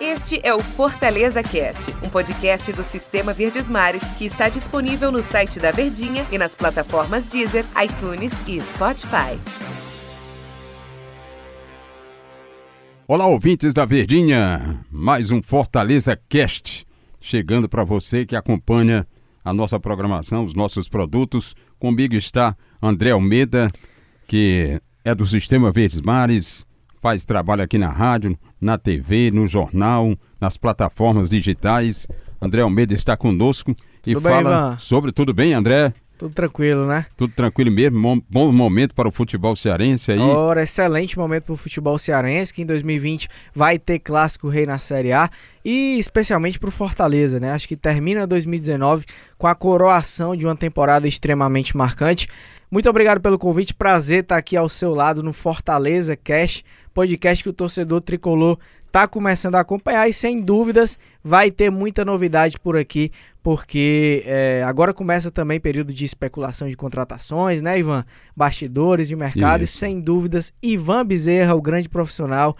Este é o Fortaleza Cast, um podcast do Sistema Verdes Mares que está disponível no site da Verdinha e nas plataformas Deezer, iTunes e Spotify. Olá, ouvintes da Verdinha, mais um Fortaleza Cast chegando para você que acompanha a nossa programação, os nossos produtos. Comigo está André Almeida, que é do Sistema Verdes Mares, faz trabalho aqui na rádio, na TV, no jornal, nas plataformas digitais. André Almeida está conosco e tudo fala bem, sobre. Tudo bem, André? Tudo tranquilo, né? Tudo tranquilo mesmo. Bom momento para o futebol cearense aí. Ora, excelente momento para o futebol cearense, que em 2020 vai ter clássico rei na Série A e especialmente para o Fortaleza, né? Acho que termina 2019 com a coroação de uma temporada extremamente marcante. Muito obrigado pelo convite, prazer estar aqui ao seu lado no Fortaleza Cash, podcast que o torcedor tricolor está começando a acompanhar e sem dúvidas vai ter muita novidade por aqui, porque é, agora começa também período de especulação de contratações, né, Ivan? Bastidores de mercado Isso. e sem dúvidas Ivan Bezerra, o grande profissional,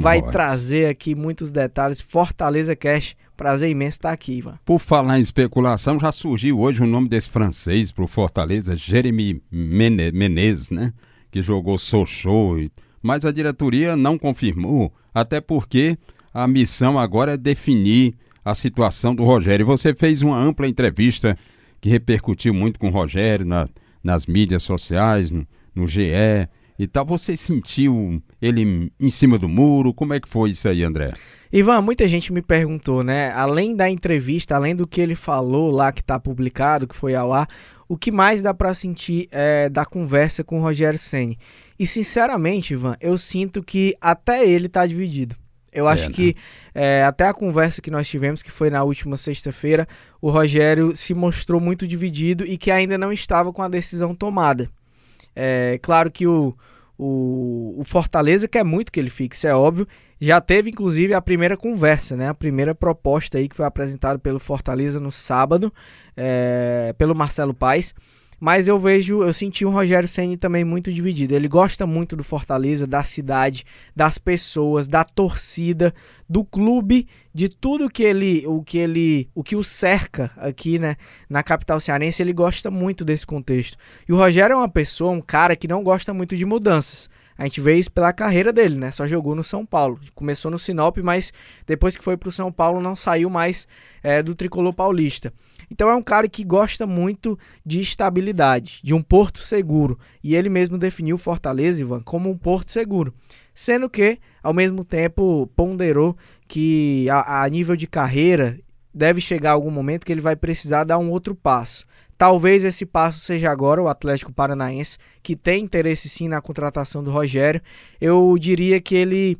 vai nós? trazer aqui muitos detalhes. Fortaleza Cash, prazer imenso estar aqui, Ivan. Por falar em especulação, já surgiu hoje o nome desse francês para o Fortaleza, Jeremy Menezes, né? Que jogou Sochaux, mas a diretoria não confirmou até porque a missão agora é definir a situação do Rogério. Você fez uma ampla entrevista que repercutiu muito com o Rogério na, nas mídias sociais, no, no GE e tal. Você sentiu ele em cima do muro? Como é que foi isso aí, André? Ivan, muita gente me perguntou, né? Além da entrevista, além do que ele falou lá que está publicado, que foi ao ar, o que mais dá para sentir é, da conversa com o Rogério Ceni? E sinceramente, Ivan, eu sinto que até ele está dividido. Eu acho é, né? que é, até a conversa que nós tivemos, que foi na última sexta-feira, o Rogério se mostrou muito dividido e que ainda não estava com a decisão tomada. É claro que o, o, o Fortaleza quer muito que ele fique, isso é óbvio. Já teve, inclusive, a primeira conversa, né? A primeira proposta aí que foi apresentada pelo Fortaleza no sábado, é, pelo Marcelo Paes. Mas eu vejo, eu senti o Rogério Ceni também muito dividido. Ele gosta muito do Fortaleza, da cidade, das pessoas, da torcida, do clube, de tudo que ele, o que ele, o que o cerca aqui, né, na capital cearense. Ele gosta muito desse contexto. E o Rogério é uma pessoa, um cara que não gosta muito de mudanças. A gente vê isso pela carreira dele, né? Só jogou no São Paulo. Começou no Sinop, mas depois que foi para o São Paulo não saiu mais é, do tricolor paulista. Então é um cara que gosta muito de estabilidade, de um porto seguro. E ele mesmo definiu Fortaleza, Ivan, como um porto seguro. Sendo que, ao mesmo tempo, ponderou que a, a nível de carreira deve chegar algum momento que ele vai precisar dar um outro passo. Talvez esse passo seja agora o Atlético Paranaense, que tem interesse sim na contratação do Rogério. Eu diria que ele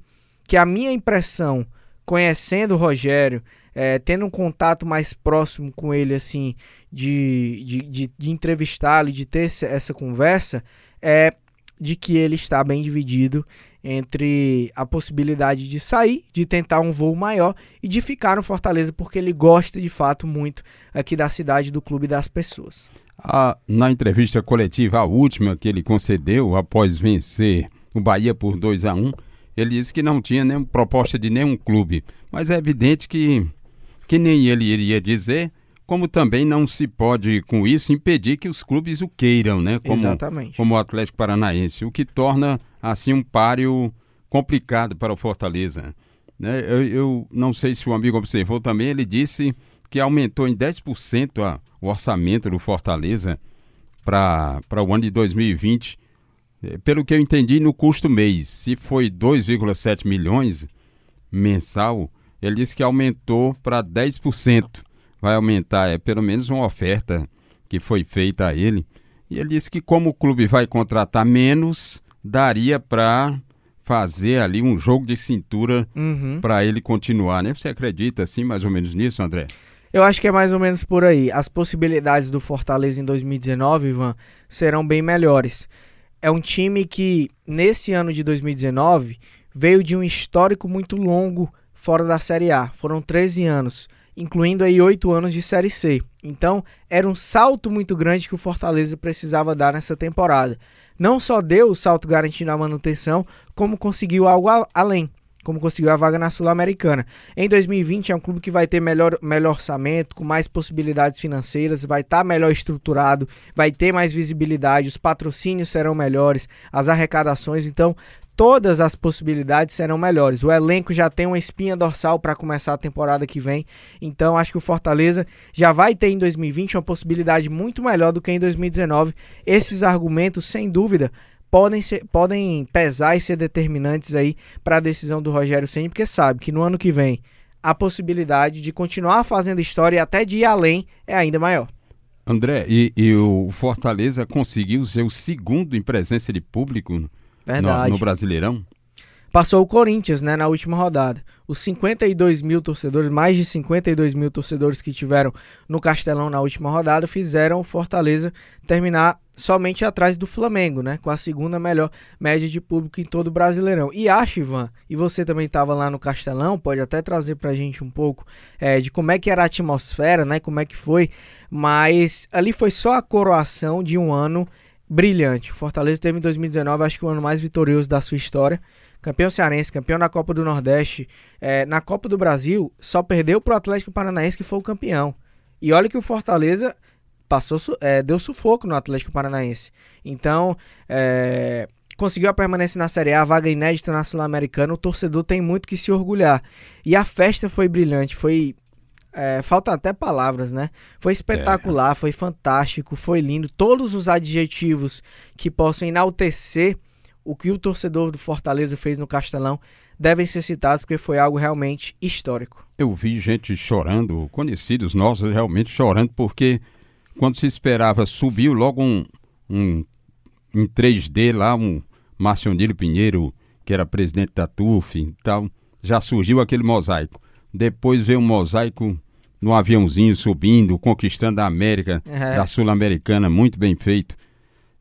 que a minha impressão, conhecendo o Rogério, é, tendo um contato mais próximo com ele, assim, de, de, de, de entrevistá-lo e de ter essa conversa, é de que ele está bem dividido entre a possibilidade de sair, de tentar um voo maior e de ficar no Fortaleza, porque ele gosta de fato muito aqui da cidade, do clube e das pessoas. Na entrevista coletiva, a última que ele concedeu após vencer o Bahia por 2 a 1 ele disse que não tinha nenhuma proposta de nenhum clube, mas é evidente que que nem ele iria dizer, como também não se pode, com isso, impedir que os clubes o queiram, né? Como, Exatamente. Como o Atlético Paranaense, o que torna, assim, um páreo complicado para o Fortaleza. Né? Eu, eu não sei se o amigo observou também, ele disse que aumentou em 10% a, o orçamento do Fortaleza para o ano de 2020. É, pelo que eu entendi, no custo mês, se foi 2,7 milhões mensal, ele disse que aumentou para 10%. Vai aumentar, é pelo menos uma oferta que foi feita a ele. E ele disse que como o clube vai contratar menos, daria para fazer ali um jogo de cintura uhum. para ele continuar, né? Você acredita assim mais ou menos nisso, André? Eu acho que é mais ou menos por aí. As possibilidades do Fortaleza em 2019, Ivan, serão bem melhores. É um time que nesse ano de 2019 veio de um histórico muito longo fora da Série A. Foram 13 anos, incluindo aí 8 anos de Série C. Então, era um salto muito grande que o Fortaleza precisava dar nessa temporada. Não só deu o salto garantindo a manutenção, como conseguiu algo além. como conseguiu a vaga na Sul-Americana. Em 2020 é um clube que vai ter melhor, melhor orçamento, com mais possibilidades financeiras, vai estar tá melhor estruturado, vai ter mais visibilidade, os patrocínios serão melhores, as arrecadações, então todas as possibilidades serão melhores. O elenco já tem uma espinha dorsal para começar a temporada que vem, então acho que o Fortaleza já vai ter em 2020 uma possibilidade muito melhor do que em 2019. Esses argumentos, sem dúvida, podem, ser, podem pesar e ser determinantes aí para a decisão do Rogério Ceni, porque sabe que no ano que vem a possibilidade de continuar fazendo história e até de ir além é ainda maior. André, e, e o Fortaleza conseguiu ser o segundo em presença de público no, no Brasileirão? Passou o Corinthians, né, na última rodada. Os 52 mil torcedores, mais de 52 mil torcedores que tiveram no Castelão na última rodada, fizeram o Fortaleza terminar somente atrás do Flamengo, né, com a segunda melhor média de público em todo o Brasileirão. E acho, Ivan, e você também estava lá no Castelão, pode até trazer pra gente um pouco é, de como é que era a atmosfera, né, como é que foi, mas ali foi só a coroação de um ano brilhante. O Fortaleza teve em 2019, acho que o ano mais vitorioso da sua história campeão cearense, campeão da Copa do Nordeste, é, na Copa do Brasil, só perdeu para o Atlético Paranaense, que foi o campeão. E olha que o Fortaleza passou, é, deu sufoco no Atlético Paranaense. Então, é, conseguiu a permanência na Série A, vaga inédita na Sul-Americana. O torcedor tem muito que se orgulhar. E a festa foi brilhante, foi. É, faltam até palavras, né? Foi espetacular, é. foi fantástico, foi lindo. Todos os adjetivos que possam enaltecer o que o torcedor do Fortaleza fez no Castelão devem ser citados porque foi algo realmente histórico. Eu vi gente chorando, conhecidos nossos realmente chorando, porque quando se esperava subiu logo um, um em 3D lá, um Marcionílio Pinheiro, que era presidente da TUF e tal, já surgiu aquele mosaico. Depois veio um mosaico no aviãozinho subindo, conquistando a América, é. da Sul-Americana, muito bem feito.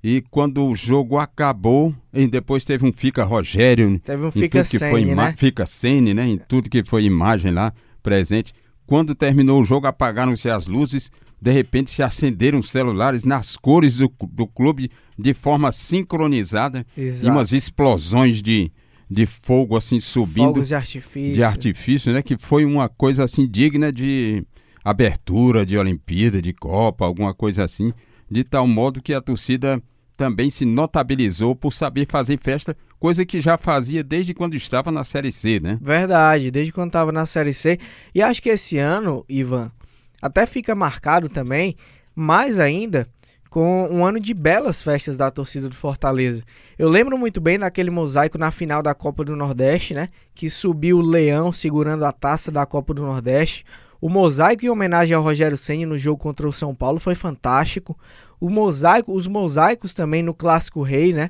E quando o jogo acabou, e depois teve um Fica Rogério. Teve um Fica que foi né? Fica Sene, né? Em tudo que foi imagem lá presente. Quando terminou o jogo, apagaram-se as luzes. De repente se acenderam celulares nas cores do, do clube de forma sincronizada. Exato. E umas explosões de, de fogo assim subindo. Fogos de artifício. De artifício, né? Que foi uma coisa assim digna de abertura de Olimpíada, de Copa, alguma coisa assim. De tal modo que a torcida também se notabilizou por saber fazer festa, coisa que já fazia desde quando estava na Série C, né? Verdade, desde quando estava na Série C. E acho que esse ano, Ivan, até fica marcado também, mais ainda, com um ano de belas festas da torcida do Fortaleza. Eu lembro muito bem daquele mosaico na final da Copa do Nordeste, né? Que subiu o leão segurando a taça da Copa do Nordeste. O mosaico em homenagem ao Rogério Senna no jogo contra o São Paulo foi fantástico. O mosaico, os mosaicos também no Clássico Rei, né?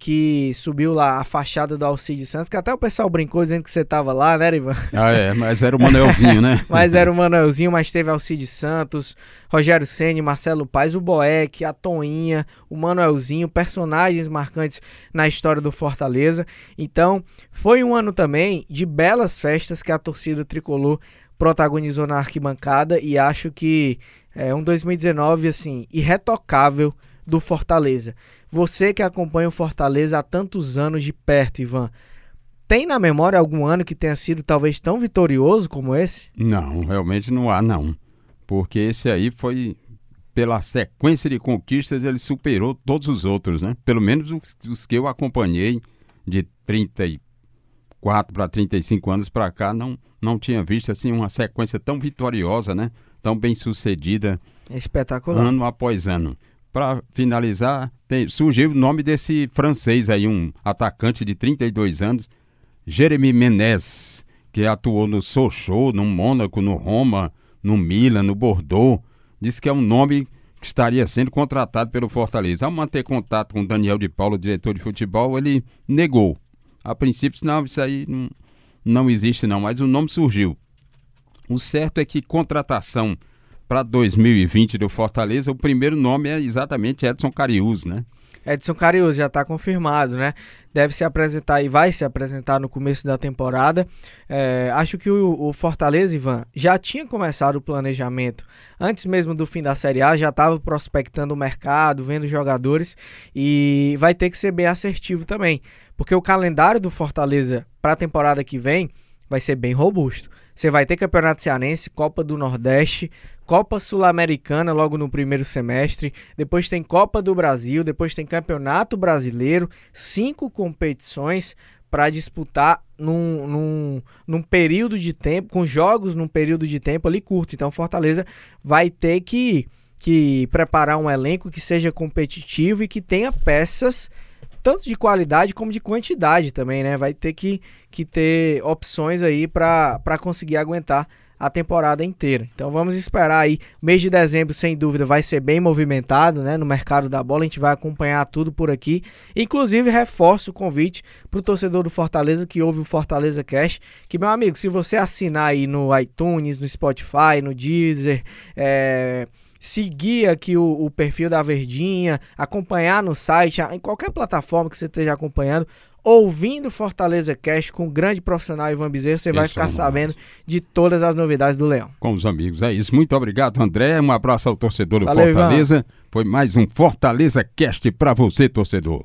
Que subiu lá a fachada do Alcide Santos, que até o pessoal brincou dizendo que você tava lá, né, Ivan? Ah, é, mas era o Manuelzinho, né? mas era o Manuelzinho, mas teve Alcide Santos, Rogério Ceni, Marcelo Paes, o Boeck, a Toinha, o Manuelzinho, personagens marcantes na história do Fortaleza. Então, foi um ano também de belas festas que a torcida tricolor protagonizou na arquibancada e acho que é um 2019 assim irretocável do Fortaleza. Você que acompanha o Fortaleza há tantos anos de perto, Ivan, tem na memória algum ano que tenha sido talvez tão vitorioso como esse? Não, realmente não há não. Porque esse aí foi pela sequência de conquistas, ele superou todos os outros, né? Pelo menos os, os que eu acompanhei de 34 para 35 anos para cá, não não tinha visto assim uma sequência tão vitoriosa, né? tão bem sucedida. Espetacular. Ano após ano. Para finalizar, tem, surgiu o nome desse francês aí, um atacante de 32 anos, Jeremy Menez, que atuou no Sochaux, no Mônaco, no Roma, no Milan, no Bordeaux. Diz que é um nome que estaria sendo contratado pelo Fortaleza. Ao manter contato com Daniel de Paulo, diretor de futebol, ele negou. A princípio, não, isso aí não, não existe não, mas o nome surgiu. O certo é que contratação para 2020 do Fortaleza, o primeiro nome é exatamente Edson Carius, né? Edson Carius já está confirmado, né? Deve se apresentar e vai se apresentar no começo da temporada. É, acho que o, o, Fortaleza, Ivan, já tinha começado o planejamento antes mesmo do fim da Série A, já estava prospectando o mercado, vendo jogadores e vai ter que ser bem assertivo também, porque o calendário do Fortaleza para a temporada que vem vai ser bem robusto. Você vai ter Campeonato Cearense, Copa do Nordeste, Copa Sul-Americana logo no primeiro semestre, depois tem Copa do Brasil, depois tem Campeonato Brasileiro, cinco competições para disputar num, num, num, período de tempo, com jogos num período de tempo ali curto. Então Fortaleza vai ter que, que preparar um elenco que seja competitivo e que tenha peças tanto de qualidade como de quantidade também, né? Vai ter que, que ter opções aí para conseguir aguentar a temporada inteira. Então vamos esperar aí. Mês de dezembro, sem dúvida, vai ser bem movimentado né, no mercado da bola. A gente vai acompanhar tudo por aqui. Inclusive, reforço o convite para o torcedor do Fortaleza que ouve o Fortaleza Cash. Que, meu amigo, se você assinar aí no iTunes, no Spotify, no Deezer, é seguir aqui o, o, perfil da Verdinha, acompanhar no site, em qualquer plataforma que você esteja acompanhando, ouvindo Fortaleza Cast com o grande profissional Ivan Bezerra, você vai ficar sabendo de todas as novidades do Leão. Com os amigos, é isso. Muito obrigado, André. Um abraço ao torcedor do Valeu, Fortaleza. Ivan. Foi mais um Fortaleza Cast para você, torcedor.